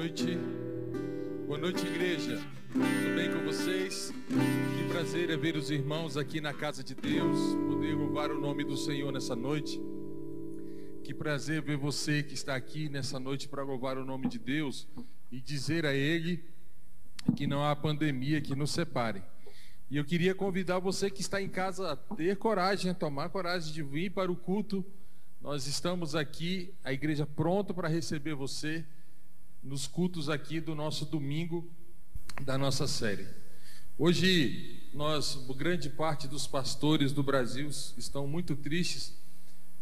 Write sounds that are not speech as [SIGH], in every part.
noite. Boa noite, igreja. Tudo bem com vocês? Que prazer é ver os irmãos aqui na casa de Deus, poder louvar o nome do Senhor nessa noite. Que prazer ver você que está aqui nessa noite para louvar o nome de Deus e dizer a Ele que não há pandemia que nos separe. E eu queria convidar você que está em casa a ter coragem, a tomar coragem de vir para o culto. Nós estamos aqui, a igreja pronta para receber você nos cultos aqui do nosso domingo da nossa série. Hoje nós, grande parte dos pastores do Brasil estão muito tristes.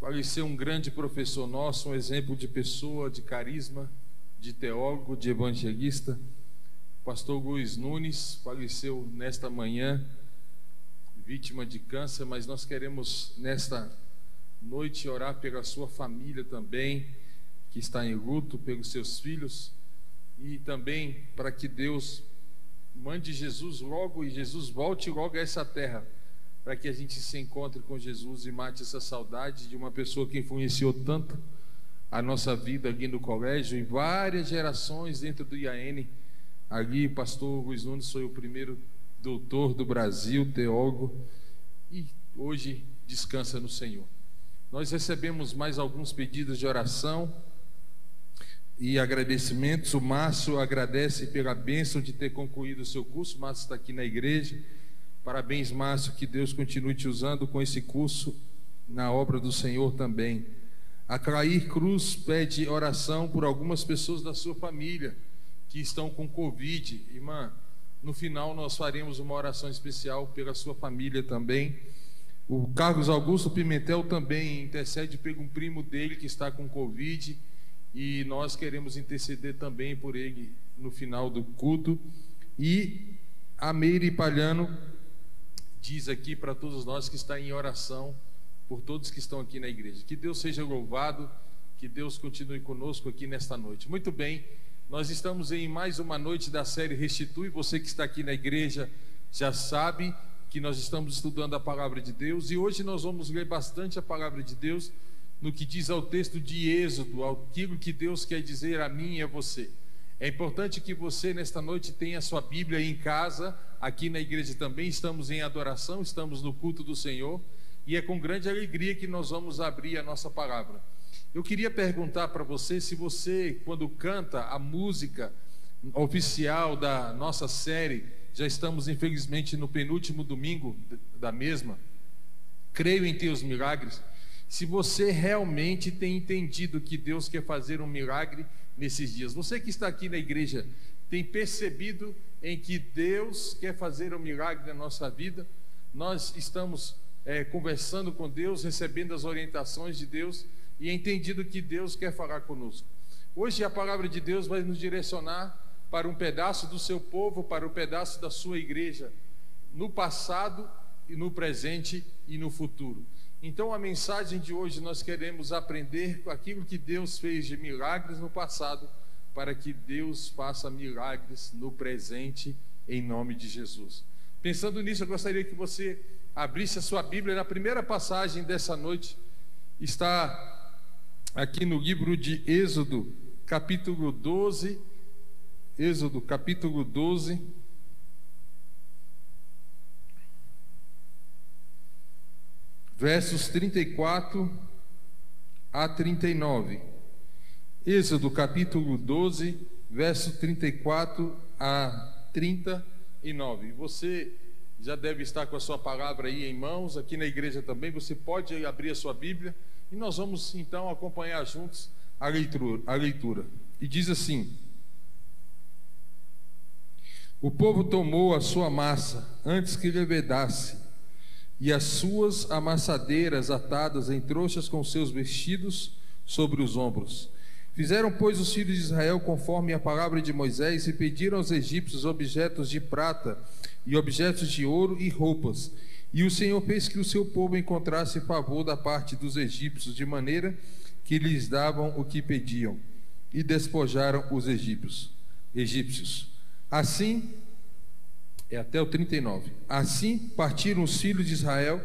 Faleceu um grande professor nosso, um exemplo de pessoa, de carisma, de teólogo, de evangelista. Pastor Luiz Nunes faleceu nesta manhã, vítima de câncer, mas nós queremos nesta noite orar pela sua família também que está em luto pelos seus filhos e também para que Deus mande Jesus logo e Jesus volte logo a essa terra, para que a gente se encontre com Jesus e mate essa saudade de uma pessoa que influenciou tanto a nossa vida aqui no colégio, em várias gerações dentro do IAN. Ali, o pastor Luiz Nunes foi o primeiro doutor do Brasil, teólogo, e hoje descansa no Senhor. Nós recebemos mais alguns pedidos de oração e agradecimentos. O Márcio agradece pela bênção de ter concluído o seu curso. Márcio está aqui na igreja. Parabéns, Márcio, que Deus continue te usando com esse curso na obra do Senhor também. A Clair Cruz pede oração por algumas pessoas da sua família que estão com Covid. Irmã, no final nós faremos uma oração especial pela sua família também. O Carlos Augusto Pimentel também intercede pelo um primo dele que está com Covid e nós queremos interceder também por ele no final do culto. E a Meire Palhano diz aqui para todos nós que está em oração por todos que estão aqui na igreja. Que Deus seja louvado, que Deus continue conosco aqui nesta noite. Muito bem, nós estamos em mais uma noite da série Restitui. Você que está aqui na igreja já sabe que nós estamos estudando a palavra de Deus e hoje nós vamos ler bastante a palavra de Deus no que diz ao texto de Êxodo, aquilo que Deus quer dizer a mim e a você. É importante que você, nesta noite, tenha sua Bíblia em casa, aqui na igreja também. Estamos em adoração, estamos no culto do Senhor, e é com grande alegria que nós vamos abrir a nossa palavra. Eu queria perguntar para você se você, quando canta a música oficial da nossa série, já estamos infelizmente no penúltimo domingo da mesma, creio em teus milagres se você realmente tem entendido que Deus quer fazer um milagre nesses dias. Você que está aqui na igreja tem percebido em que Deus quer fazer um milagre na nossa vida. Nós estamos é, conversando com Deus, recebendo as orientações de Deus e entendido que Deus quer falar conosco. Hoje a palavra de Deus vai nos direcionar para um pedaço do seu povo, para um pedaço da sua igreja, no passado e no presente e no futuro. Então, a mensagem de hoje nós queremos aprender com aquilo que Deus fez de milagres no passado, para que Deus faça milagres no presente, em nome de Jesus. Pensando nisso, eu gostaria que você abrisse a sua Bíblia na primeira passagem dessa noite, está aqui no livro de Êxodo, capítulo 12. Êxodo, capítulo 12 versos 34 a 39. Êxodo capítulo 12, verso 34 a 39. Você já deve estar com a sua palavra aí em mãos, aqui na igreja também. Você pode abrir a sua Bíblia e nós vamos então acompanhar juntos a leitura. A leitura. E diz assim: O povo tomou a sua massa antes que levedasse e as suas amassadeiras atadas em trouxas com seus vestidos sobre os ombros. Fizeram, pois, os filhos de Israel conforme a palavra de Moisés e pediram aos egípcios objetos de prata e objetos de ouro e roupas. E o Senhor fez que o seu povo encontrasse favor da parte dos egípcios, de maneira que lhes davam o que pediam, e despojaram os egípcios. egípcios. Assim, é até o 39. Assim partiram os filhos de Israel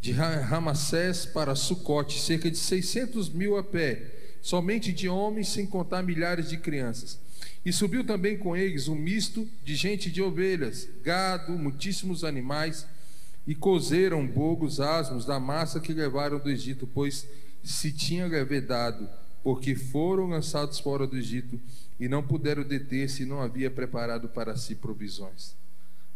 de Ramassés para Sucote, cerca de 600 mil a pé, somente de homens, sem contar milhares de crianças. E subiu também com eles um misto de gente de ovelhas, gado, muitíssimos animais, e cozeram bogos asmos da massa que levaram do Egito, pois se tinha levedado, porque foram lançados fora do Egito e não puderam deter-se não havia preparado para si provisões.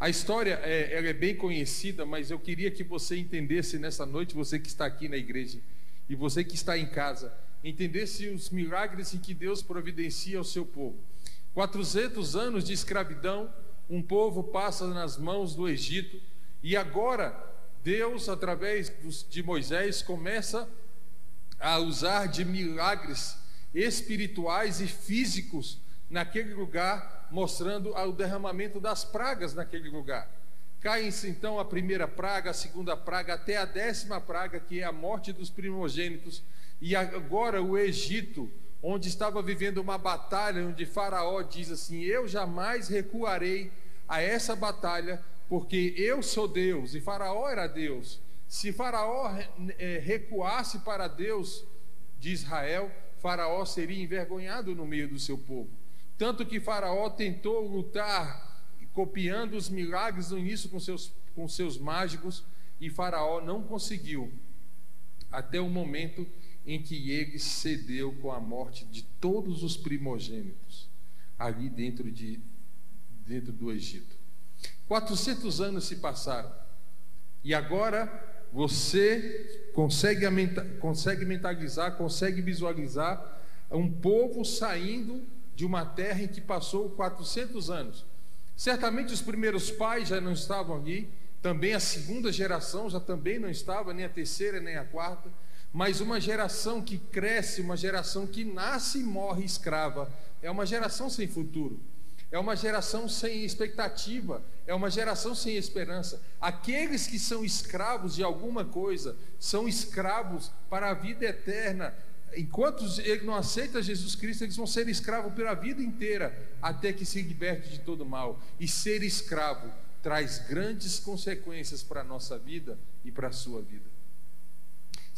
A história é, ela é bem conhecida, mas eu queria que você entendesse nessa noite, você que está aqui na igreja e você que está em casa, entendesse os milagres em que Deus providencia ao seu povo. 400 anos de escravidão, um povo passa nas mãos do Egito e agora Deus, através de Moisés, começa a usar de milagres espirituais e físicos naquele lugar, mostrando o derramamento das pragas naquele lugar. Cai-se então a primeira praga, a segunda praga, até a décima praga, que é a morte dos primogênitos. E agora o Egito, onde estava vivendo uma batalha, onde Faraó diz assim: Eu jamais recuarei a essa batalha, porque eu sou Deus, e Faraó era Deus. Se Faraó eh, recuasse para Deus de Israel, Faraó seria envergonhado no meio do seu povo. Tanto que Faraó tentou lutar, copiando os milagres no início com seus, com seus mágicos, e Faraó não conseguiu, até o momento em que ele cedeu com a morte de todos os primogênitos ali dentro, de, dentro do Egito. 400 anos se passaram, e agora você consegue, consegue mentalizar, consegue visualizar um povo saindo de uma terra em que passou 400 anos. Certamente os primeiros pais já não estavam ali, também a segunda geração já também não estava, nem a terceira, nem a quarta, mas uma geração que cresce, uma geração que nasce e morre escrava, é uma geração sem futuro. É uma geração sem expectativa, é uma geração sem esperança. Aqueles que são escravos de alguma coisa são escravos para a vida eterna. Enquanto ele não aceita Jesus Cristo, eles vão ser escravos pela vida inteira, até que se liberte de todo mal. E ser escravo traz grandes consequências para a nossa vida e para a sua vida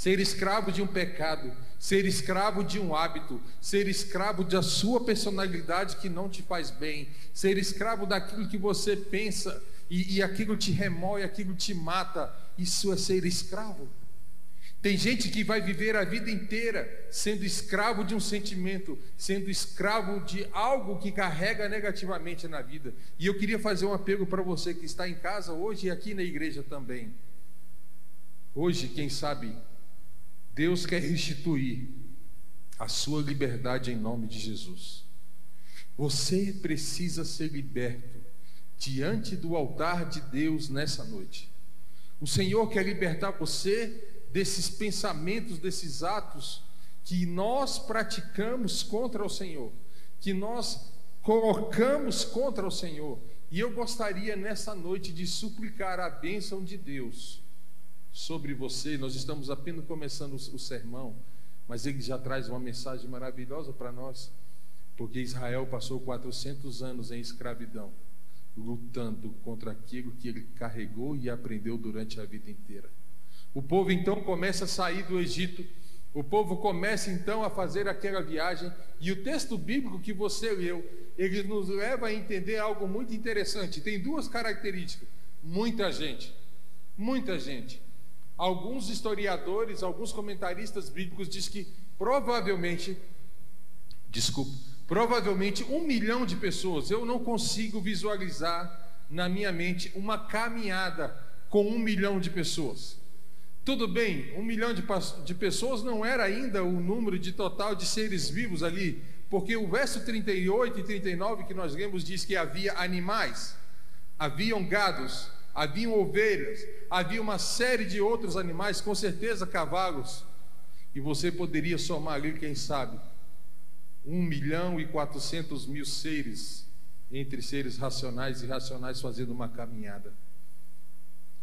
ser escravo de um pecado, ser escravo de um hábito, ser escravo da sua personalidade que não te faz bem, ser escravo daquilo que você pensa e, e aquilo te remói, aquilo te mata, isso é ser escravo. Tem gente que vai viver a vida inteira sendo escravo de um sentimento, sendo escravo de algo que carrega negativamente na vida. E eu queria fazer um apelo para você que está em casa hoje e aqui na igreja também. Hoje, quem sabe, Deus quer restituir a sua liberdade em nome de Jesus. Você precisa ser liberto diante do altar de Deus nessa noite. O Senhor quer libertar você desses pensamentos, desses atos que nós praticamos contra o Senhor, que nós colocamos contra o Senhor. E eu gostaria nessa noite de suplicar a bênção de Deus sobre você. Nós estamos apenas começando o sermão, mas ele já traz uma mensagem maravilhosa para nós, porque Israel passou 400 anos em escravidão, lutando contra aquilo que ele carregou e aprendeu durante a vida inteira. O povo então começa a sair do Egito. O povo começa então a fazer aquela viagem, e o texto bíblico que você leu, ele nos leva a entender algo muito interessante. Tem duas características. Muita gente, muita gente Alguns historiadores, alguns comentaristas bíblicos dizem que provavelmente, desculpa, provavelmente um milhão de pessoas, eu não consigo visualizar na minha mente uma caminhada com um milhão de pessoas. Tudo bem, um milhão de, de pessoas não era ainda o número de total de seres vivos ali, porque o verso 38 e 39 que nós lemos diz que havia animais, haviam gados, haviam ovelhas, havia uma série de outros animais, com certeza cavalos, e você poderia somar ali, quem sabe, um milhão e quatrocentos mil seres, entre seres racionais e irracionais, fazendo uma caminhada.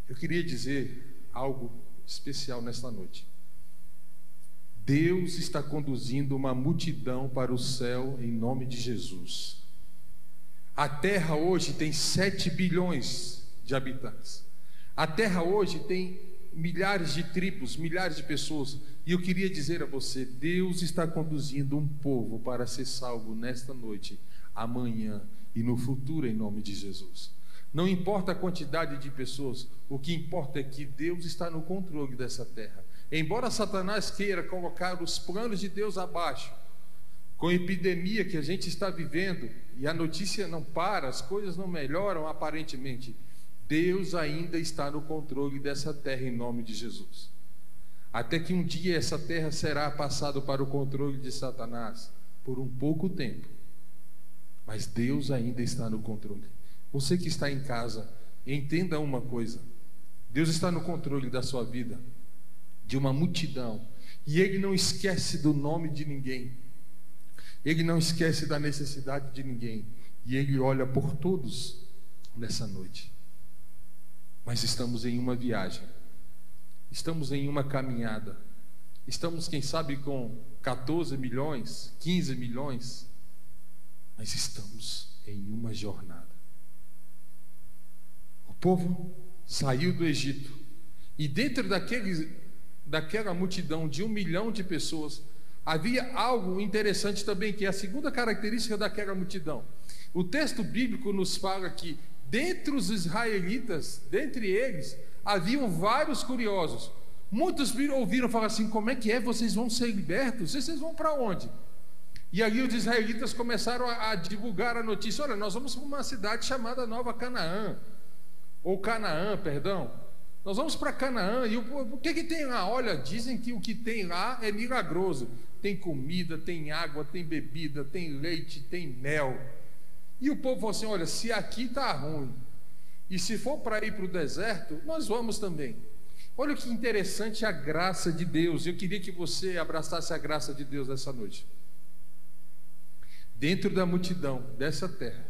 Eu queria dizer algo especial nesta noite. Deus está conduzindo uma multidão para o céu em nome de Jesus. A terra hoje tem 7 bilhões de habitantes. A Terra hoje tem milhares de tribos, milhares de pessoas. E eu queria dizer a você: Deus está conduzindo um povo para ser salvo nesta noite, amanhã e no futuro, em nome de Jesus. Não importa a quantidade de pessoas, o que importa é que Deus está no controle dessa terra. Embora Satanás queira colocar os planos de Deus abaixo, com a epidemia que a gente está vivendo e a notícia não para, as coisas não melhoram aparentemente, Deus ainda está no controle dessa terra em nome de Jesus. Até que um dia essa terra será passada para o controle de Satanás por um pouco tempo. Mas Deus ainda está no controle. Você que está em casa, entenda uma coisa: Deus está no controle da sua vida, de uma multidão, e Ele não esquece do nome de ninguém, Ele não esquece da necessidade de ninguém, e Ele olha por todos nessa noite. Mas estamos em uma viagem, estamos em uma caminhada, estamos, quem sabe, com 14 milhões, 15 milhões, mas estamos em uma jornada povo saiu do Egito. E dentro daquele, daquela multidão de um milhão de pessoas, havia algo interessante também, que é a segunda característica daquela multidão. O texto bíblico nos fala que, dentre os israelitas, dentre eles, haviam vários curiosos. Muitos ouviram falar assim: como é que é? Vocês vão ser libertos? Vocês vão para onde? E ali os israelitas começaram a, a divulgar a notícia: olha, nós vamos para uma cidade chamada Nova Canaã ou Canaã, perdão. Nós vamos para Canaã e o, o que, que tem lá? Olha, dizem que o que tem lá é milagroso. Tem comida, tem água, tem bebida, tem leite, tem mel. E o povo falou assim: olha, se aqui está ruim, e se for para ir para o deserto, nós vamos também. Olha que interessante a graça de Deus. Eu queria que você abraçasse a graça de Deus essa noite. Dentro da multidão dessa terra,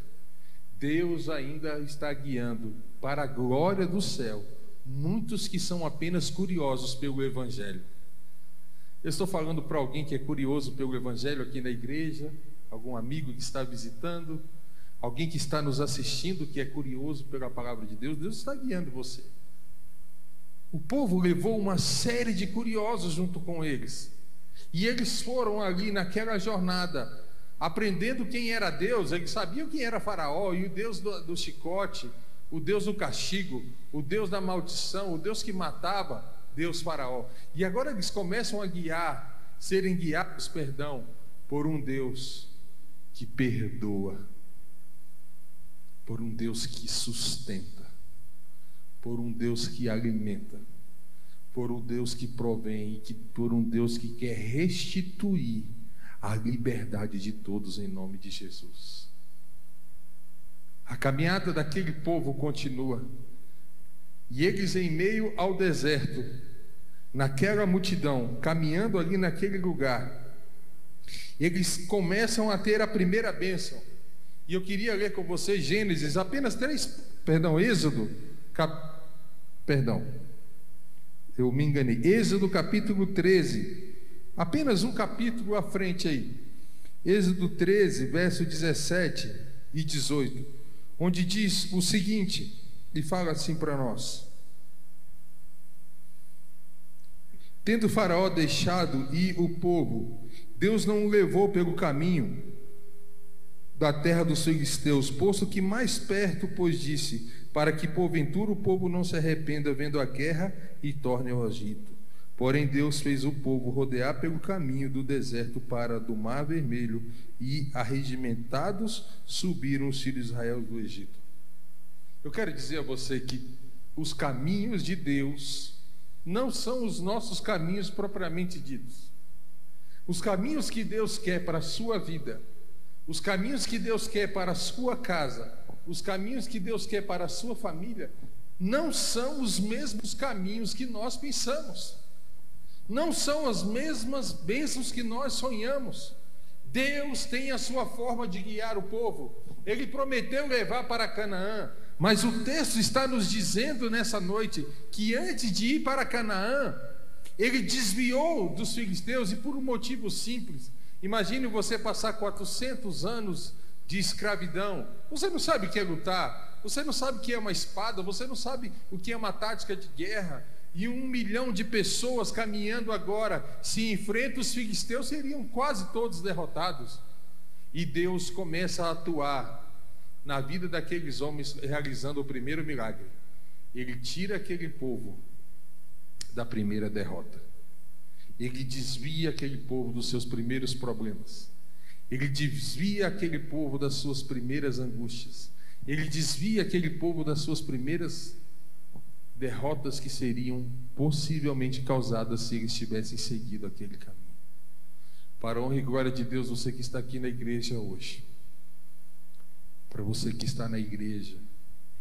Deus ainda está guiando para a glória do céu muitos que são apenas curiosos pelo Evangelho. Eu estou falando para alguém que é curioso pelo Evangelho aqui na igreja, algum amigo que está visitando, alguém que está nos assistindo que é curioso pela palavra de Deus, Deus está guiando você. O povo levou uma série de curiosos junto com eles, e eles foram ali naquela jornada, aprendendo quem era Deus, eles sabiam quem era Faraó e o Deus do, do chicote, o Deus do castigo, o Deus da maldição, o Deus que matava, Deus Faraó. E agora eles começam a guiar, serem guiados, perdão, por um Deus que perdoa, por um Deus que sustenta, por um Deus que alimenta, por um Deus que provém, por um Deus que quer restituir a liberdade de todos em nome de Jesus. A caminhada daquele povo continua. E eles, em meio ao deserto, naquela multidão, caminhando ali naquele lugar, eles começam a ter a primeira bênção. E eu queria ler com vocês Gênesis, apenas três, perdão, Êxodo, cap, perdão, eu me enganei, Êxodo capítulo 13, apenas um capítulo à frente aí, Êxodo 13, verso 17 e 18 onde diz o seguinte, e fala assim para nós: Tendo Faraó deixado ir o povo, Deus não o levou pelo caminho da terra dos filisteus, posto que mais perto, pois disse, para que porventura o povo não se arrependa vendo a guerra e torne ao Egito. Porém, Deus fez o povo rodear pelo caminho do deserto para do Mar Vermelho, e arregimentados subiram os filhos de Israel do Egito. Eu quero dizer a você que os caminhos de Deus não são os nossos caminhos propriamente ditos. Os caminhos que Deus quer para a sua vida, os caminhos que Deus quer para a sua casa, os caminhos que Deus quer para a sua família, não são os mesmos caminhos que nós pensamos não são as mesmas bênçãos que nós sonhamos. Deus tem a sua forma de guiar o povo. Ele prometeu levar para Canaã, mas o texto está nos dizendo nessa noite que antes de ir para Canaã, ele desviou dos filisteus e por um motivo simples. Imagine você passar 400 anos de escravidão. Você não sabe o que é lutar, você não sabe o que é uma espada, você não sabe o que é uma tática de guerra, e um milhão de pessoas caminhando agora, se enfrentam os filisteus, seriam quase todos derrotados. E Deus começa a atuar na vida daqueles homens, realizando o primeiro milagre. Ele tira aquele povo da primeira derrota. Ele desvia aquele povo dos seus primeiros problemas. Ele desvia aquele povo das suas primeiras angústias. Ele desvia aquele povo das suas primeiras derrotas que seriam possivelmente causadas se eles tivessem seguido aquele caminho. Para a honra e glória de Deus, você que está aqui na igreja hoje, para você que está na igreja,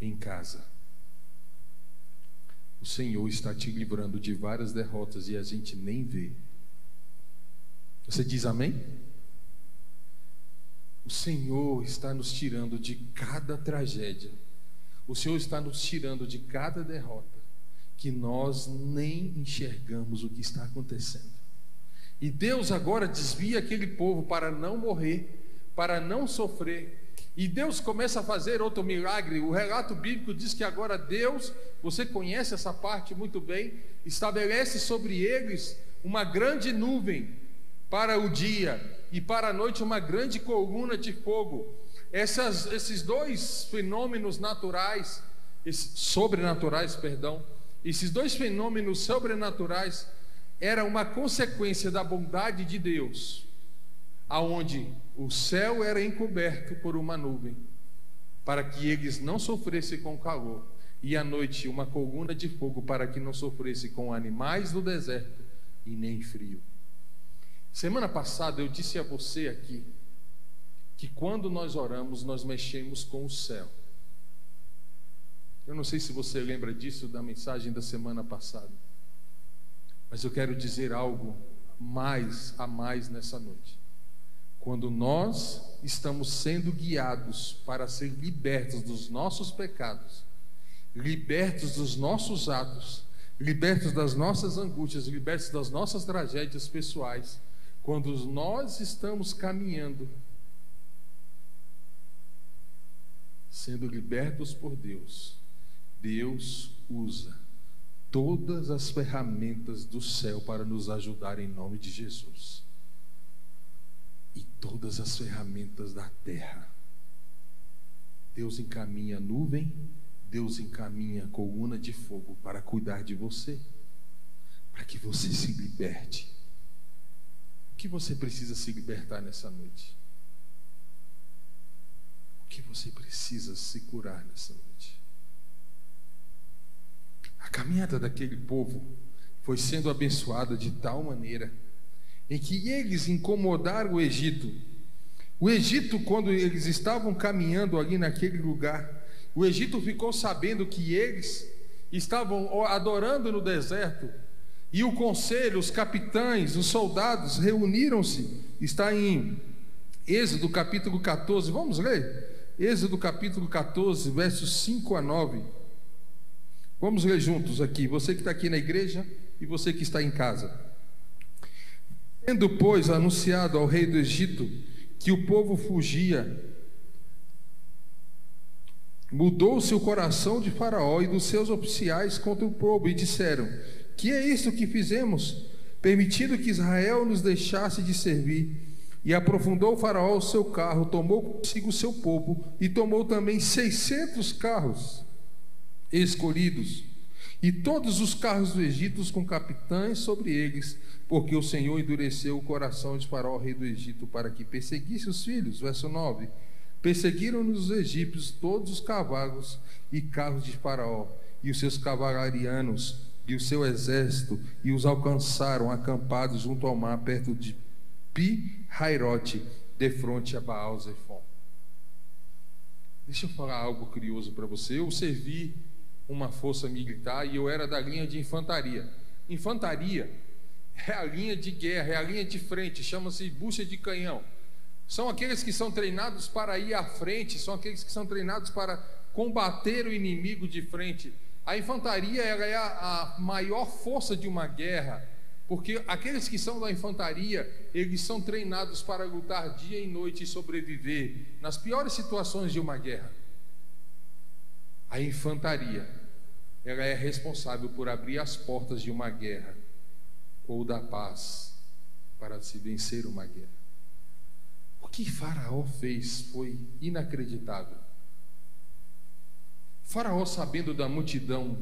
em casa, o Senhor está te livrando de várias derrotas e a gente nem vê. Você diz amém? O Senhor está nos tirando de cada tragédia. O Senhor está nos tirando de cada derrota que nós nem enxergamos o que está acontecendo. E Deus agora desvia aquele povo para não morrer, para não sofrer. E Deus começa a fazer outro milagre. O relato bíblico diz que agora Deus, você conhece essa parte muito bem, estabelece sobre eles uma grande nuvem para o dia e para a noite uma grande coluna de fogo. Essas, esses dois fenômenos naturais, sobrenaturais, perdão, esses dois fenômenos sobrenaturais era uma consequência da bondade de Deus, aonde o céu era encoberto por uma nuvem, para que eles não sofressem com calor, e à noite uma coluna de fogo para que não sofresse com animais do deserto e nem frio. Semana passada eu disse a você aqui que quando nós oramos, nós mexemos com o céu. Eu não sei se você lembra disso da mensagem da semana passada, mas eu quero dizer algo mais a mais nessa noite. Quando nós estamos sendo guiados para ser libertos dos nossos pecados, libertos dos nossos atos, libertos das nossas angústias, libertos das nossas tragédias pessoais, quando nós estamos caminhando, sendo libertos por Deus, Deus usa todas as ferramentas do céu para nos ajudar em nome de Jesus. E todas as ferramentas da terra. Deus encaminha a nuvem, Deus encaminha a coluna de fogo para cuidar de você, para que você se liberte que você precisa se libertar nessa noite? Que você precisa se curar nessa noite? A caminhada daquele povo foi sendo abençoada de tal maneira em que eles incomodaram o Egito. O Egito, quando eles estavam caminhando ali naquele lugar, o Egito ficou sabendo que eles estavam adorando no deserto e o conselho, os capitães, os soldados reuniram-se. Está em Êxodo capítulo 14. Vamos ler? Êxodo capítulo 14, versos 5 a 9. Vamos ler juntos aqui. Você que está aqui na igreja e você que está em casa. Tendo, pois, anunciado ao rei do Egito que o povo fugia, mudou-se o coração de Faraó e dos seus oficiais contra o povo e disseram: que é isso que fizemos, permitindo que Israel nos deixasse de servir? E aprofundou o faraó o seu carro, tomou consigo o seu povo e tomou também seiscentos carros escolhidos e todos os carros do Egito com capitães sobre eles, porque o Senhor endureceu o coração de Faraó, rei do Egito, para que perseguisse os filhos. Verso 9: Perseguiram-nos os egípcios todos os cavalos e carros de Faraó e os seus cavalarianos e o seu exército e os alcançaram acampados junto ao mar, perto de Pi-Hairote, de frente a Baal-Zephon. Deixa eu falar algo curioso para você. Eu servi uma força militar e eu era da linha de infantaria. Infantaria é a linha de guerra, é a linha de frente, chama-se bucha de canhão. São aqueles que são treinados para ir à frente, são aqueles que são treinados para combater o inimigo de frente. A infantaria é a maior força de uma guerra, porque aqueles que são da infantaria, eles são treinados para lutar dia e noite e sobreviver nas piores situações de uma guerra. A infantaria ela é responsável por abrir as portas de uma guerra ou da paz para se vencer uma guerra. O que Faraó fez foi inacreditável. Faraó, sabendo da multidão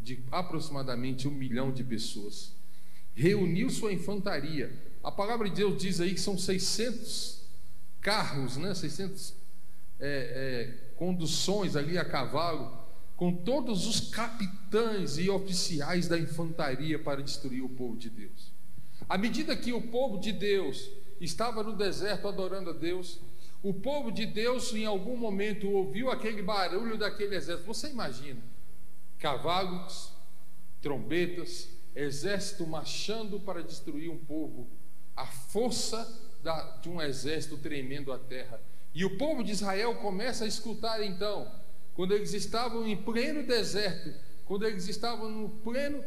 de aproximadamente um milhão de pessoas, reuniu sua infantaria. A palavra de Deus diz aí que são 600 carros, né? 600 é, é, conduções ali a cavalo, com todos os capitães e oficiais da infantaria para destruir o povo de Deus. À medida que o povo de Deus estava no deserto adorando a Deus, o povo de Deus em algum momento ouviu aquele barulho daquele exército. Você imagina? Cavalos, trombetas, exército marchando para destruir um povo, a força da, de um exército tremendo a terra. E o povo de Israel começa a escutar então, quando eles estavam em pleno deserto, quando eles estavam no pleno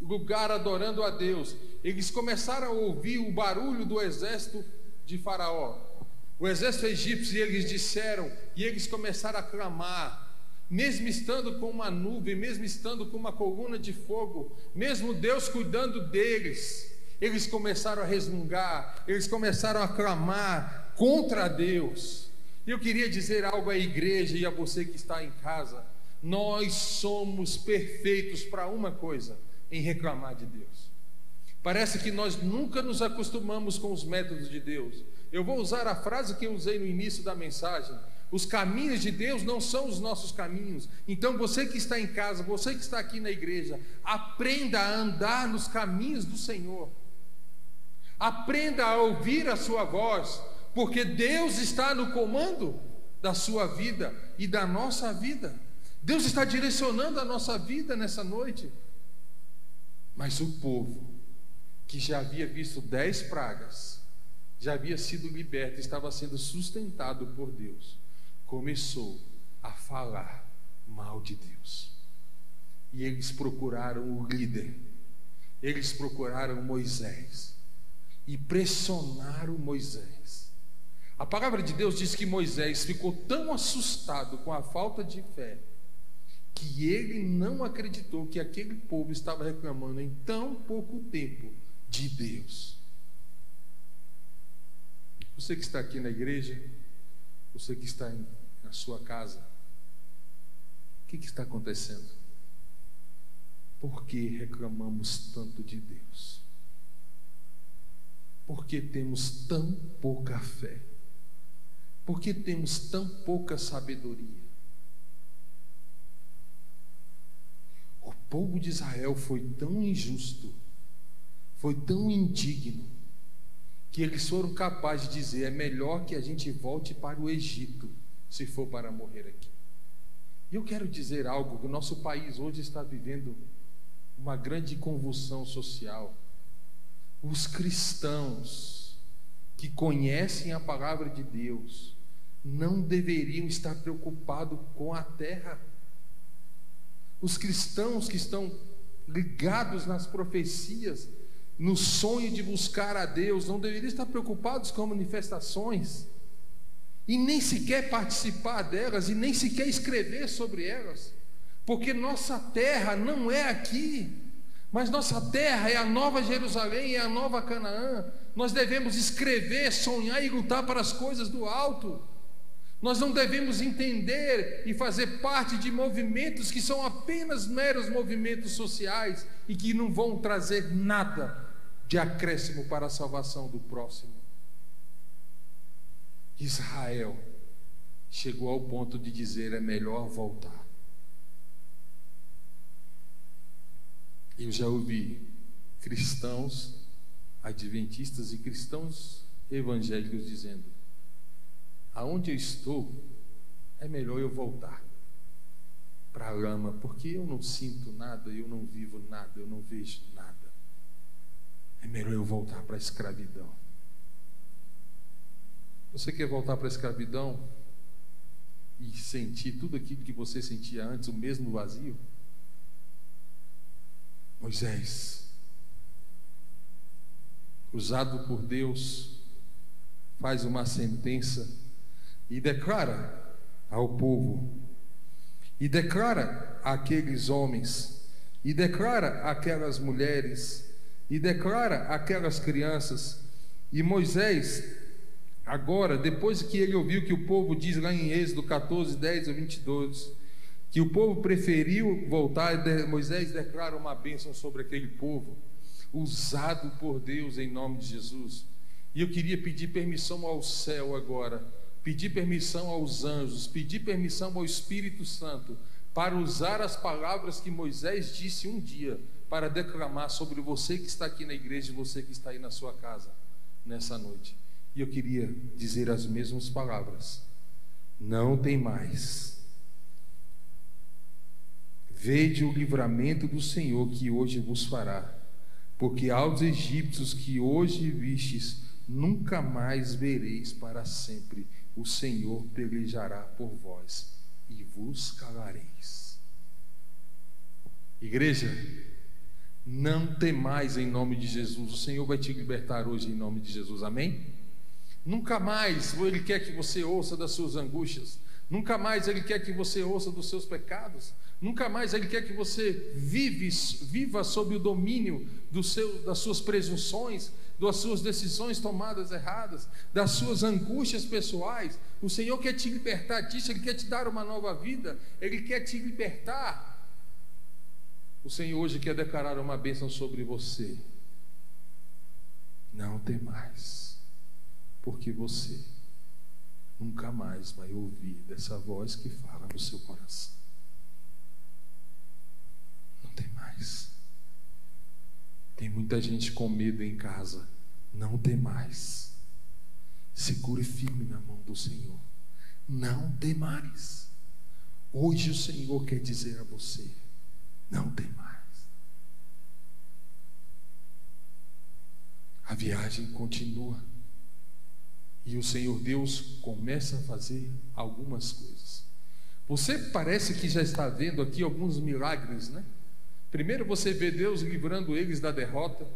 lugar adorando a Deus, eles começaram a ouvir o barulho do exército de Faraó. O exército egípcio, e eles disseram, e eles começaram a clamar, mesmo estando com uma nuvem, mesmo estando com uma coluna de fogo, mesmo Deus cuidando deles, eles começaram a resmungar, eles começaram a clamar, contra Deus. Eu queria dizer algo à igreja e a você que está em casa: nós somos perfeitos para uma coisa, em reclamar de Deus. Parece que nós nunca nos acostumamos com os métodos de Deus. Eu vou usar a frase que eu usei no início da mensagem. Os caminhos de Deus não são os nossos caminhos. Então, você que está em casa, você que está aqui na igreja, aprenda a andar nos caminhos do Senhor. Aprenda a ouvir a sua voz porque Deus está no comando da sua vida e da nossa vida. Deus está direcionando a nossa vida nessa noite. Mas o povo, que já havia visto dez pragas, já havia sido liberto, estava sendo sustentado por Deus, começou a falar mal de Deus. E eles procuraram o líder, eles procuraram Moisés e pressionaram Moisés a palavra de Deus diz que Moisés ficou tão assustado com a falta de fé que ele não acreditou que aquele povo estava reclamando em tão pouco tempo de Deus. Você que está aqui na igreja, você que está em, sua casa, o que, que está acontecendo? Por que reclamamos tanto de Deus? Por que temos tão pouca fé? Por que temos tão pouca sabedoria? O povo de Israel foi tão injusto, foi tão indigno, que eles foram capazes de dizer: é melhor que a gente volte para o Egito, se for para morrer aqui. E eu quero dizer algo: que o nosso país hoje está vivendo uma grande convulsão social. Os cristãos que conhecem a palavra de Deus, não deveriam estar preocupados com a terra. Os cristãos que estão ligados nas profecias, no sonho de buscar a Deus, não deveriam estar preocupados com manifestações, e nem sequer participar delas, e nem sequer escrever sobre elas, porque nossa terra não é aqui, mas nossa terra é a nova Jerusalém, é a nova Canaã. Nós devemos escrever, sonhar e lutar para as coisas do alto. Nós não devemos entender e fazer parte de movimentos que são apenas meros movimentos sociais e que não vão trazer nada de acréscimo para a salvação do próximo. Israel chegou ao ponto de dizer: é melhor voltar. Eu já ouvi cristãos adventistas e cristãos evangélicos dizendo: aonde eu estou, é melhor eu voltar para a lama, porque eu não sinto nada, eu não vivo nada, eu não vejo nada. É melhor eu voltar para a escravidão. Você quer voltar para a escravidão e sentir tudo aquilo que você sentia antes, o mesmo vazio? Moisés, usado por Deus, faz uma sentença e declara ao povo: e declara àqueles homens, e declara àquelas mulheres, e declara àquelas crianças. E Moisés, agora, depois que ele ouviu que o povo diz lá em Êxodo 14, 10 a 22, que o povo preferiu voltar, Moisés declara uma bênção sobre aquele povo, usado por Deus em nome de Jesus. E eu queria pedir permissão ao céu agora, pedir permissão aos anjos, pedir permissão ao Espírito Santo para usar as palavras que Moisés disse um dia para declamar sobre você que está aqui na igreja e você que está aí na sua casa nessa noite. E eu queria dizer as mesmas palavras. Não tem mais. Vede o livramento do Senhor que hoje vos fará, porque aos egípcios que hoje vistes, nunca mais vereis para sempre. O Senhor pelejará por vós e vos calareis. Igreja, não temais em nome de Jesus. O Senhor vai te libertar hoje em nome de Jesus. Amém? Nunca mais Ele quer que você ouça das suas angústias. Nunca mais Ele quer que você ouça dos seus pecados. Nunca mais Ele quer que você vive, viva sob o domínio do seu, das suas presunções, das suas decisões tomadas erradas, das suas angústias pessoais. O Senhor quer te libertar disso, Ele quer te dar uma nova vida, Ele quer te libertar. O Senhor hoje quer declarar uma bênção sobre você. Não tem mais, porque você nunca mais vai ouvir dessa voz que fala no seu coração. Não tem mais. Tem muita gente com medo em casa. Não tem mais. Segure firme na mão do Senhor. Não tem mais. Hoje o Senhor quer dizer a você: não tem mais. A viagem continua. E o Senhor Deus começa a fazer algumas coisas. Você parece que já está vendo aqui alguns milagres, né? Primeiro você vê Deus livrando eles da derrota,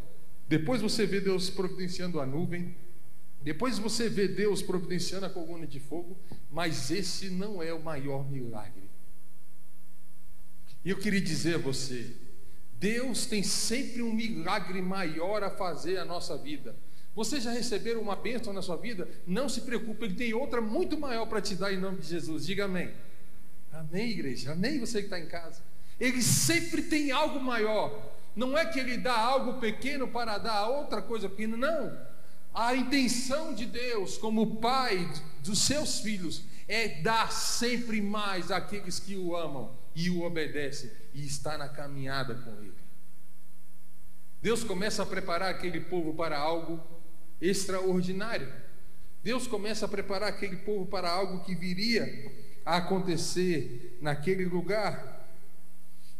depois você vê Deus providenciando a nuvem, depois você vê Deus providenciando a coluna de fogo, mas esse não é o maior milagre. E eu queria dizer a você, Deus tem sempre um milagre maior a fazer a nossa vida. Você já recebeu uma bênção na sua vida? Não se preocupe, Ele tem outra muito maior para te dar em nome de Jesus. Diga amém. Amém, igreja. Amém, você que está em casa. Ele sempre tem algo maior. Não é que Ele dá algo pequeno para dar outra coisa pequena, não. A intenção de Deus, como Pai dos seus filhos, é dar sempre mais àqueles que o amam e o obedecem e está na caminhada com Ele. Deus começa a preparar aquele povo para algo extraordinário. Deus começa a preparar aquele povo para algo que viria a acontecer naquele lugar.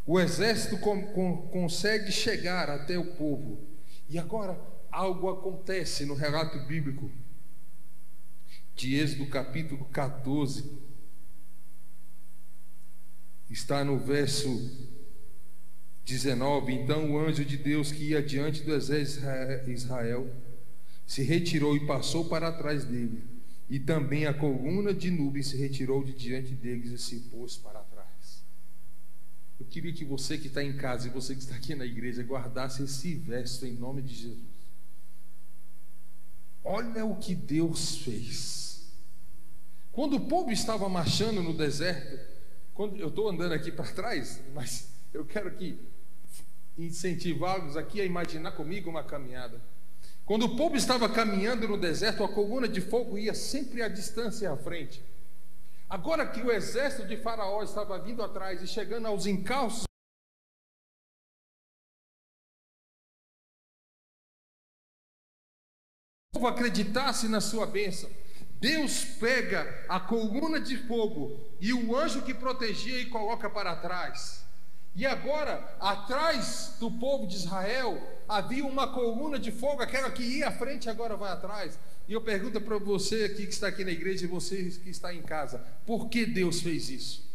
O exército com, com, consegue chegar até o povo. E agora algo acontece no relato bíblico de Êxodo capítulo 14 está no verso 19. Então o anjo de Deus que ia diante do exército de Israel se retirou e passou para trás dele. E também a coluna de nuvem se retirou de diante deles e se pôs para trás. Eu queria que você que está em casa e você que está aqui na igreja guardasse esse verso em nome de Jesus. Olha o que Deus fez. Quando o povo estava marchando no deserto, quando eu estou andando aqui para trás, mas eu quero que incentivá-los aqui a imaginar comigo uma caminhada. Quando o povo estava caminhando no deserto, a coluna de fogo ia sempre à distância à frente. Agora que o exército de Faraó estava vindo atrás e chegando aos encalços, o povo acreditasse na sua bênção. Deus pega a coluna de fogo e o anjo que protegia e coloca para trás. E agora, atrás do povo de Israel, havia uma coluna de fogo, aquela que ia à frente agora vai atrás. E eu pergunto para você aqui que está aqui na igreja e você que está em casa: por que Deus fez isso?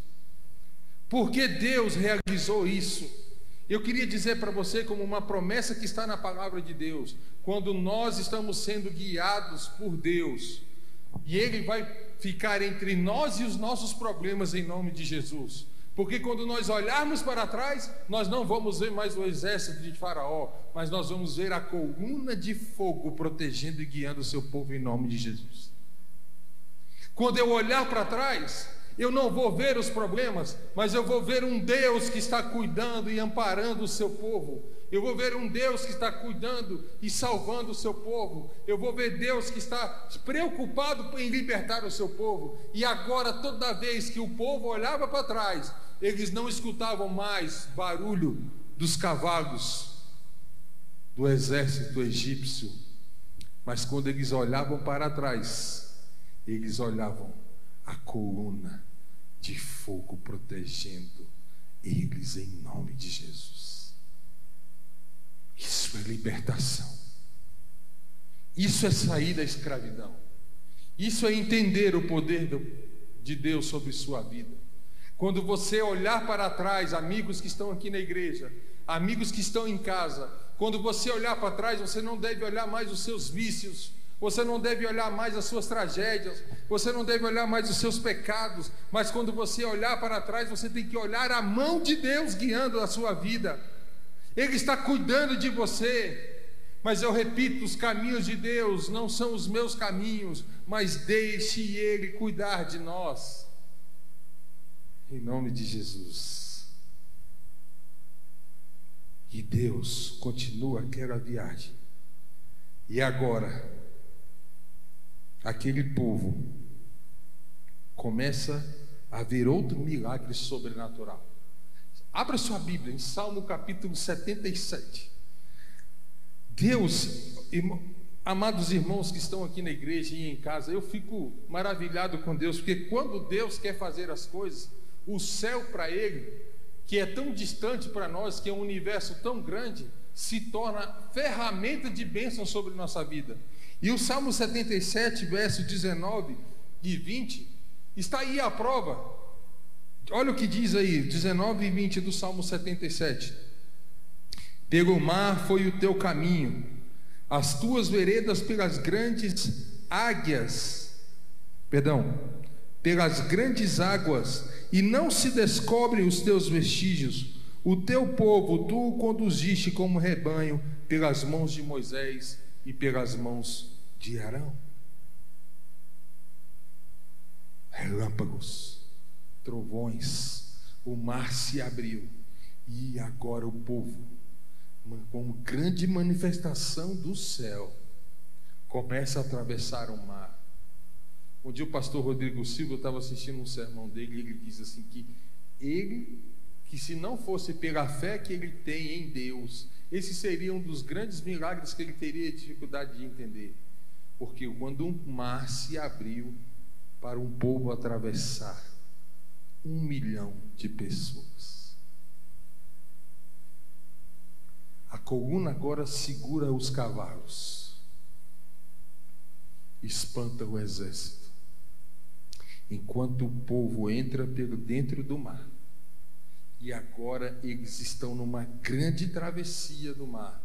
Por que Deus realizou isso? Eu queria dizer para você, como uma promessa que está na palavra de Deus, quando nós estamos sendo guiados por Deus, e Ele vai ficar entre nós e os nossos problemas em nome de Jesus. Porque quando nós olharmos para trás, nós não vamos ver mais o exército de Faraó, mas nós vamos ver a coluna de fogo protegendo e guiando o seu povo em nome de Jesus. Quando eu olhar para trás, eu não vou ver os problemas, mas eu vou ver um Deus que está cuidando e amparando o seu povo. Eu vou ver um Deus que está cuidando e salvando o seu povo. Eu vou ver Deus que está preocupado em libertar o seu povo. E agora, toda vez que o povo olhava para trás, eles não escutavam mais barulho dos cavalos do exército egípcio, mas quando eles olhavam para trás, eles olhavam a coluna de fogo protegendo eles em nome de Jesus. Isso é libertação. Isso é sair da escravidão. Isso é entender o poder de Deus sobre sua vida. Quando você olhar para trás, amigos que estão aqui na igreja, amigos que estão em casa, quando você olhar para trás, você não deve olhar mais os seus vícios, você não deve olhar mais as suas tragédias, você não deve olhar mais os seus pecados, mas quando você olhar para trás, você tem que olhar a mão de Deus guiando a sua vida. Ele está cuidando de você. Mas eu repito, os caminhos de Deus não são os meus caminhos, mas deixe Ele cuidar de nós. Em nome de Jesus. E Deus continua aquela viagem. E agora, aquele povo começa a ver outro milagre sobrenatural. Abra sua Bíblia em Salmo capítulo 77. Deus, amados irmãos que estão aqui na igreja e em casa, eu fico maravilhado com Deus, porque quando Deus quer fazer as coisas, o céu para Ele, que é tão distante para nós, que é um universo tão grande, se torna ferramenta de bênção sobre nossa vida. E o Salmo 77, verso 19 e 20, está aí a prova. Olha o que diz aí, 19 e 20 do Salmo 77. Pelo mar foi o teu caminho, as tuas veredas pelas grandes águias, perdão, pelas grandes águas, e não se descobrem os teus vestígios. O teu povo tu o conduziste como rebanho pelas mãos de Moisés e pelas mãos de Arão. Relâmpagos, trovões, o mar se abriu e agora o povo como grande manifestação do céu, começa a atravessar o mar. Um dia o pastor Rodrigo Silva estava assistindo um sermão dele e ele diz assim que ele, que se não fosse pela fé que ele tem em Deus, esse seria um dos grandes milagres que ele teria dificuldade de entender. Porque quando um mar se abriu para um povo atravessar, um milhão de pessoas. A coluna agora segura os cavalos, espanta o exército, enquanto o povo entra pelo dentro do mar. E agora eles estão numa grande travessia do mar,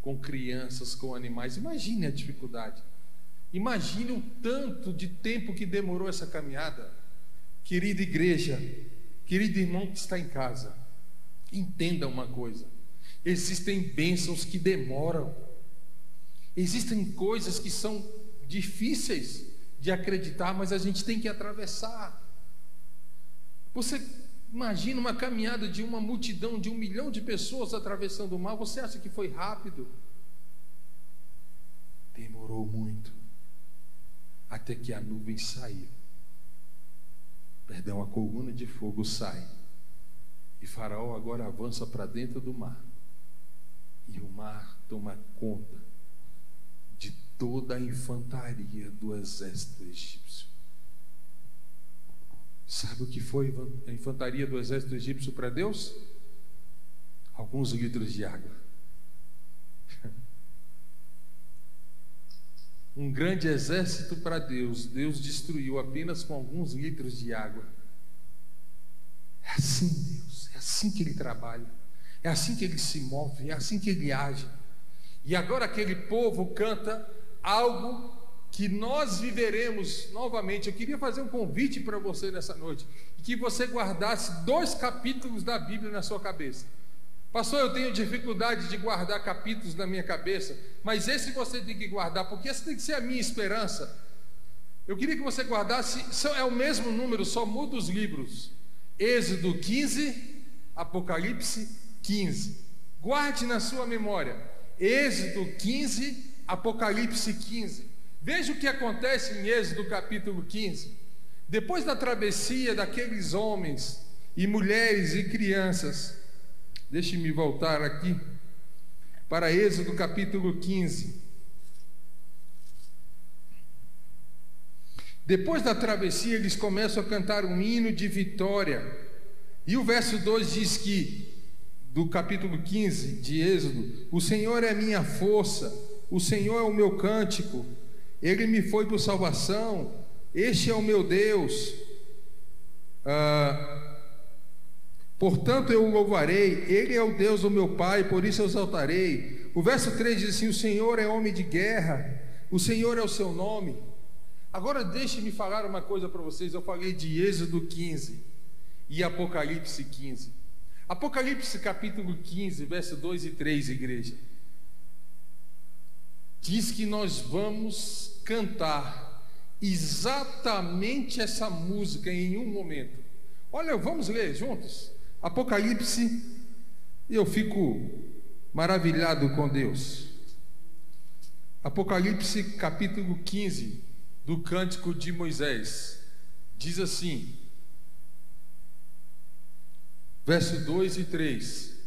com crianças, com animais. Imagine a dificuldade. Imagine o tanto de tempo que demorou essa caminhada. Querida igreja, querido irmão que está em casa, entenda uma coisa. Existem bênçãos que demoram. Existem coisas que são difíceis de acreditar, mas a gente tem que atravessar. Você imagina uma caminhada de uma multidão, de um milhão de pessoas atravessando o mar, você acha que foi rápido? Demorou muito, até que a nuvem saiu. Perdão, a coluna de fogo sai. E Faraó agora avança para dentro do mar e o mar toma conta toda a infantaria do exército egípcio. Sabe o que foi a infantaria do exército egípcio para Deus? Alguns litros de água. [LAUGHS] Um grande exército para Deus, Deus destruiu apenas com alguns litros de água. É assim, Deus, é assim que Ele trabalha. É assim que ele se move, é assim que ele age. E agora aquele povo canta algo que nós viveremos novamente. Eu queria fazer um convite para você nessa noite, que você guardasse dois capítulos da Bíblia na sua cabeça. Pastor, eu tenho dificuldade de guardar capítulos na minha cabeça, mas esse você tem que guardar, porque esse tem que ser a minha esperança. Eu queria que você guardasse, é o mesmo número, só muda os livros. Êxodo 15, Apocalipse 15. Guarde na sua memória. Êxodo 15, Apocalipse 15. Veja o que acontece em Êxodo capítulo 15. Depois da travessia daqueles homens e mulheres e crianças, deixe-me voltar aqui para Êxodo capítulo 15. Depois da travessia, eles começam a cantar um hino de vitória. E o verso 2 diz que, do capítulo 15 de Êxodo: O Senhor é minha força, o Senhor é o meu cântico, ele me foi por salvação, este é o meu Deus. Ah, portanto, eu o louvarei, ele é o Deus do meu Pai, por isso eu exaltarei. O verso 3 diz assim: O Senhor é homem de guerra, o Senhor é o seu nome. Agora deixe-me falar uma coisa para vocês. Eu falei de Êxodo 15 e Apocalipse 15. Apocalipse capítulo 15, verso 2 e 3, igreja. Diz que nós vamos cantar exatamente essa música em um momento. Olha, vamos ler juntos. Apocalipse, eu fico maravilhado com Deus. Apocalipse capítulo 15, do cântico de Moisés. Diz assim: verso 2 e 3.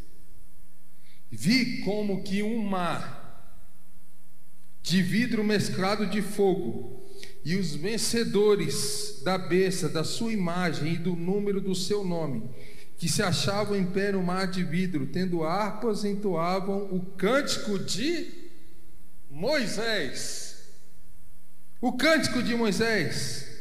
Vi como que um mar de vidro mesclado de fogo, e os vencedores da besta, da sua imagem e do número do seu nome, que se achavam em pé no mar de vidro, tendo harpas, entoavam o cântico de Moisés. O cântico de Moisés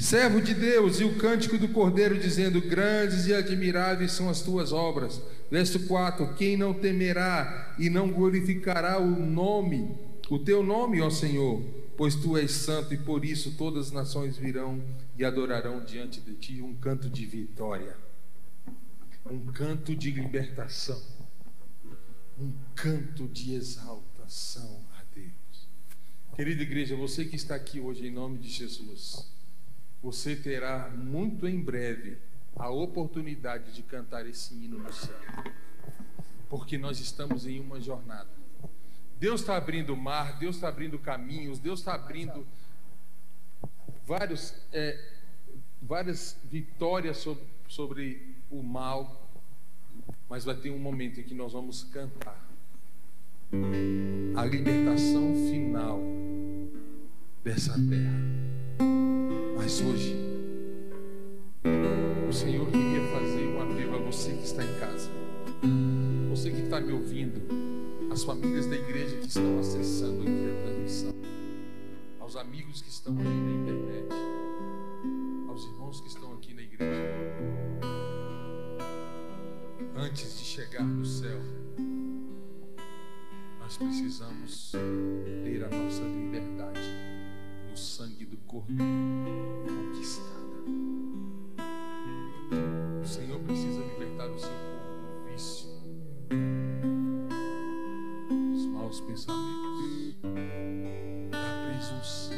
servo de Deus, e o cântico do Cordeiro, dizendo: Grandes e admiráveis são as tuas obras. Verso 4: Quem não temerá e não glorificará o nome, o teu nome, ó Senhor, pois tu és santo, e por isso todas as nações virão e adorarão diante de ti um canto de vitória, um canto de libertação, um canto de exaltação a Deus. Querida igreja, você que está aqui hoje em nome de Jesus, você terá muito em breve a oportunidade de cantar esse hino no céu. Porque nós estamos em uma jornada. Deus está abrindo o mar, Deus está abrindo caminhos, Deus está abrindo vários, é, várias vitórias sobre, sobre o mal. Mas vai ter um momento em que nós vamos cantar a libertação final dessa terra. Mas hoje, o Senhor queria fazer um apelo a você que está em casa, você que está me ouvindo, as famílias da igreja que estão acessando aqui a transmissão, aos amigos que estão aqui na internet, aos irmãos que estão aqui na igreja. Antes de chegar no céu, nós precisamos ter a nossa liberdade no sangue do Cordeiro conquistada. Pensamentos, da presunção,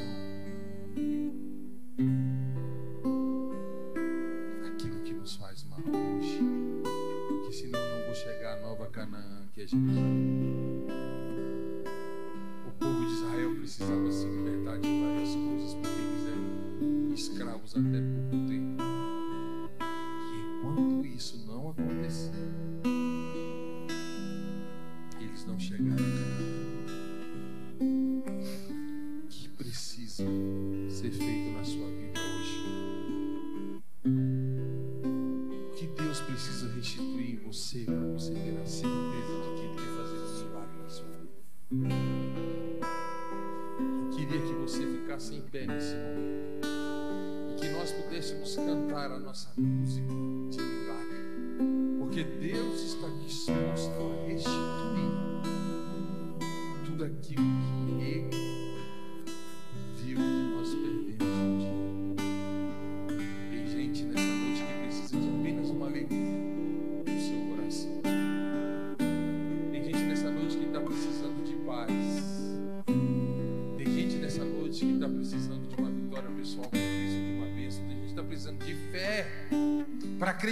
daquilo que nos faz mal hoje. Porque senão não vou chegar à nova Canaã que é Jerusalém. O povo de Israel precisava se libertar de várias coisas, porque eles eram escravos até pouco tempo. E enquanto isso não acontecer, eles não chegaram cantar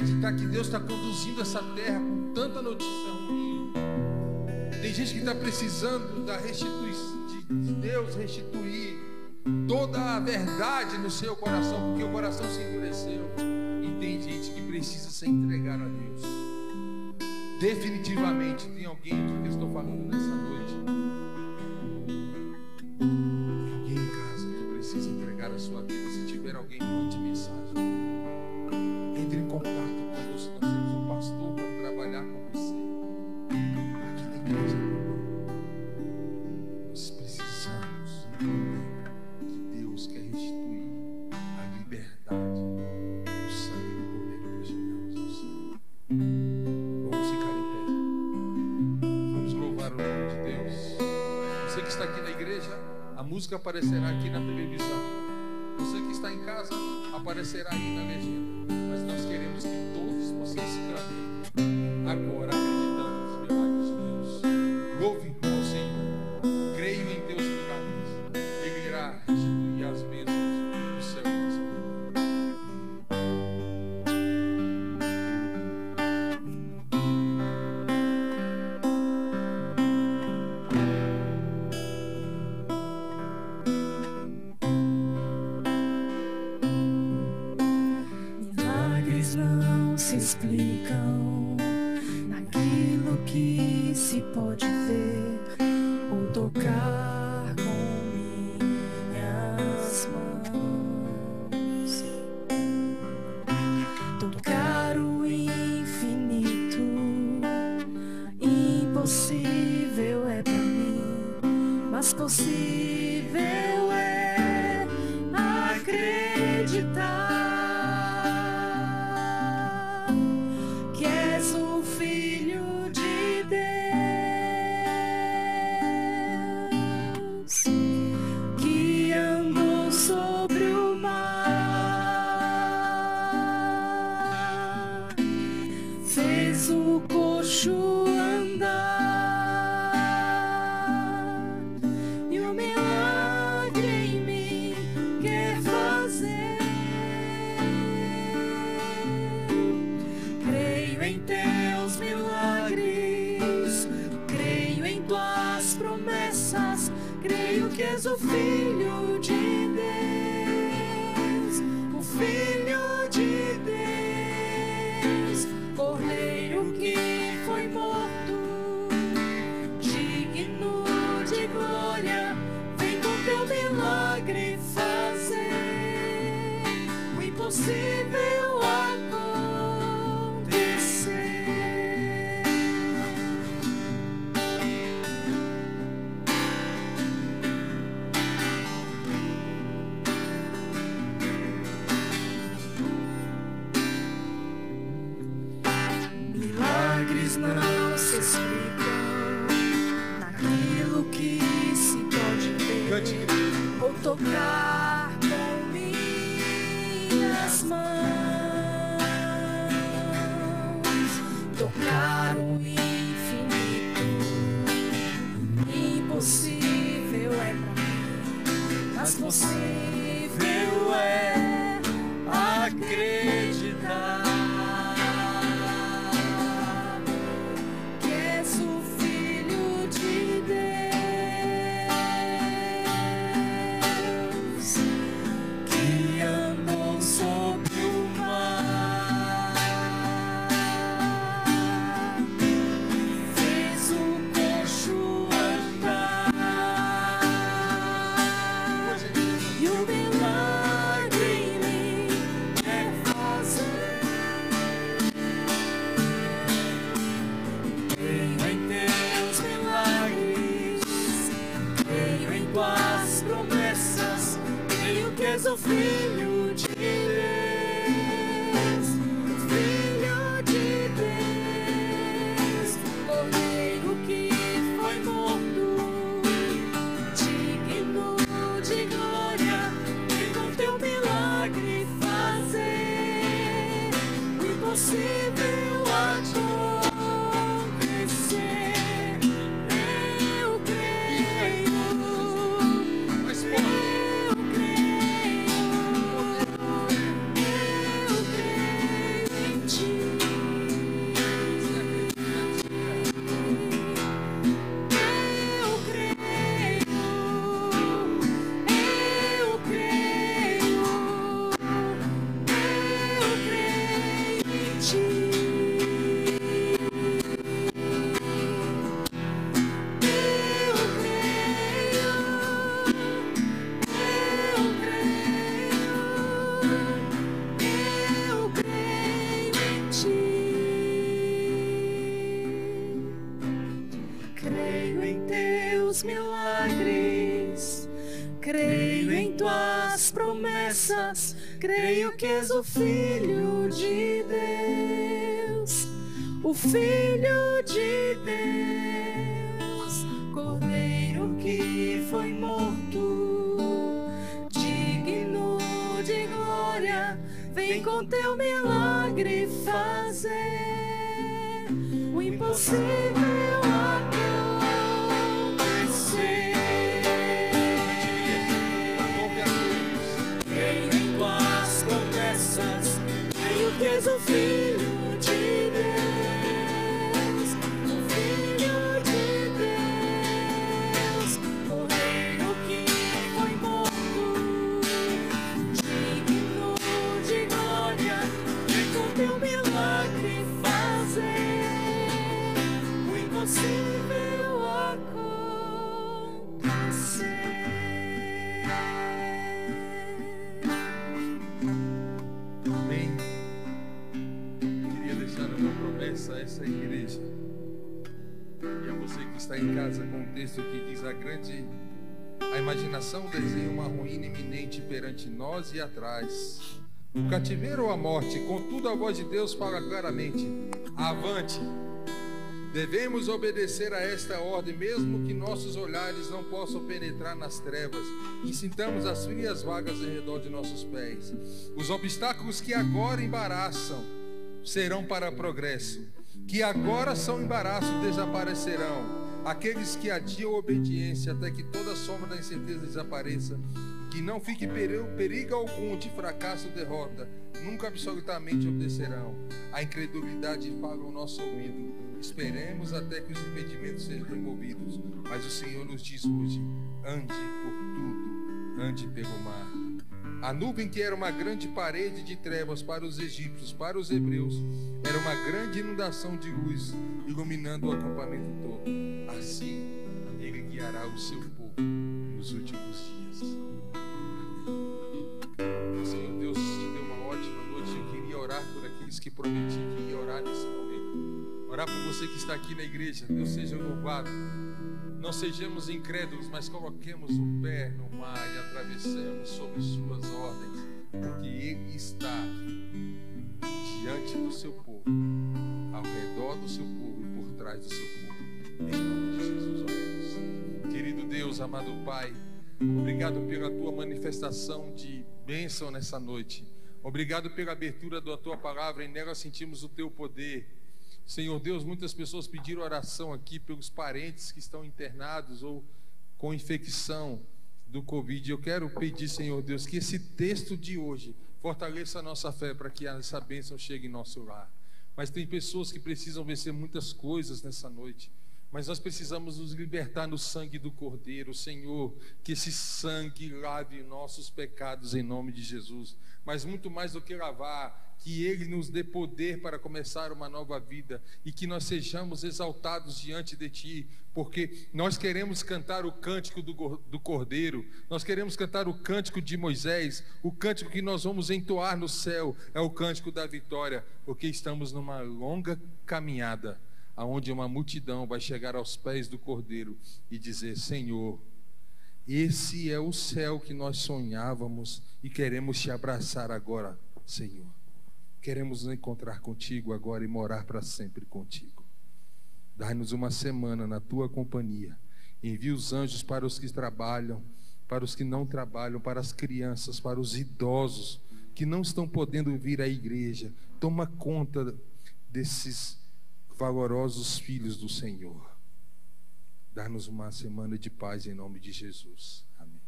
acreditar que Deus está conduzindo essa terra com tanta notícia ruim. Tem gente que está precisando da restituição, de Deus restituir toda a verdade no seu coração, porque o coração se endureceu. E tem gente que precisa se entregar a Deus. Definitivamente tem alguém música aparecerá aqui na televisão. Você que está em casa, aparecerá aí na legenda. Mas nós queremos que todos vocês cantem agora. faz o coxo andar e o milagre em mim quer fazer. Creio em teus milagres, creio em tuas promessas, creio que és o filho. now. Creio que és o Filho de Deus, o Filho de nós e atrás. O cativeiro ou a morte, contudo a voz de Deus fala claramente: avante. Devemos obedecer a esta ordem, mesmo que nossos olhares não possam penetrar nas trevas e sintamos as frias vagas em redor de nossos pés. Os obstáculos que agora embaraçam serão para progresso, que agora são embaraço desaparecerão. Aqueles que adiam obediência até que toda sombra da incerteza desapareça, que não fique perigo, algum de fracasso ou derrota, nunca absolutamente obedecerão. A incredulidade fala ao nosso ouvido. Esperemos até que os impedimentos sejam removidos. Mas o Senhor nos diz hoje: ande por tudo, ande pelo mar. A nuvem que era uma grande parede de trevas para os egípcios, para os hebreus, era uma grande inundação de luz, iluminando o acampamento todo. Assim, ele guiará o seu povo nos últimos dias. Senhor Deus te deu uma ótima noite. Eu queria orar por aqueles que prometi que ia orar nesse momento. Orar por você que está aqui na igreja. Deus seja louvado. Não sejamos incrédulos, mas coloquemos o pé no mar e atravessemos sob suas ordens, porque Ele está diante do seu povo, ao redor do seu povo e por trás do seu povo. Em nome de Jesus, oremos. Querido Deus, amado Pai, obrigado pela tua manifestação de bênção nessa noite. Obrigado pela abertura da tua palavra e nela sentimos o teu poder. Senhor Deus, muitas pessoas pediram oração aqui pelos parentes que estão internados ou com infecção do Covid. Eu quero pedir, Senhor Deus, que esse texto de hoje fortaleça a nossa fé para que essa bênção chegue em nosso lar. Mas tem pessoas que precisam vencer muitas coisas nessa noite. Mas nós precisamos nos libertar no sangue do Cordeiro, Senhor, que esse sangue lave nossos pecados em nome de Jesus. Mas muito mais do que lavar, que Ele nos dê poder para começar uma nova vida e que nós sejamos exaltados diante de Ti, porque nós queremos cantar o cântico do, do Cordeiro, nós queremos cantar o cântico de Moisés, o cântico que nós vamos entoar no céu é o cântico da vitória, porque estamos numa longa caminhada aonde uma multidão vai chegar aos pés do Cordeiro e dizer: Senhor, esse é o céu que nós sonhávamos e queremos te abraçar agora, Senhor. Queremos nos encontrar contigo agora e morar para sempre contigo. Dá-nos uma semana na tua companhia. Envia os anjos para os que trabalham, para os que não trabalham, para as crianças, para os idosos que não estão podendo vir à igreja. Toma conta desses valorosos filhos do Senhor. Dar-nos uma semana de paz em nome de Jesus. Amém.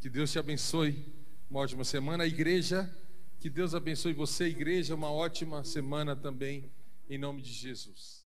Que Deus te abençoe. Uma ótima semana. A igreja, que Deus abençoe você, igreja. Uma ótima semana também, em nome de Jesus.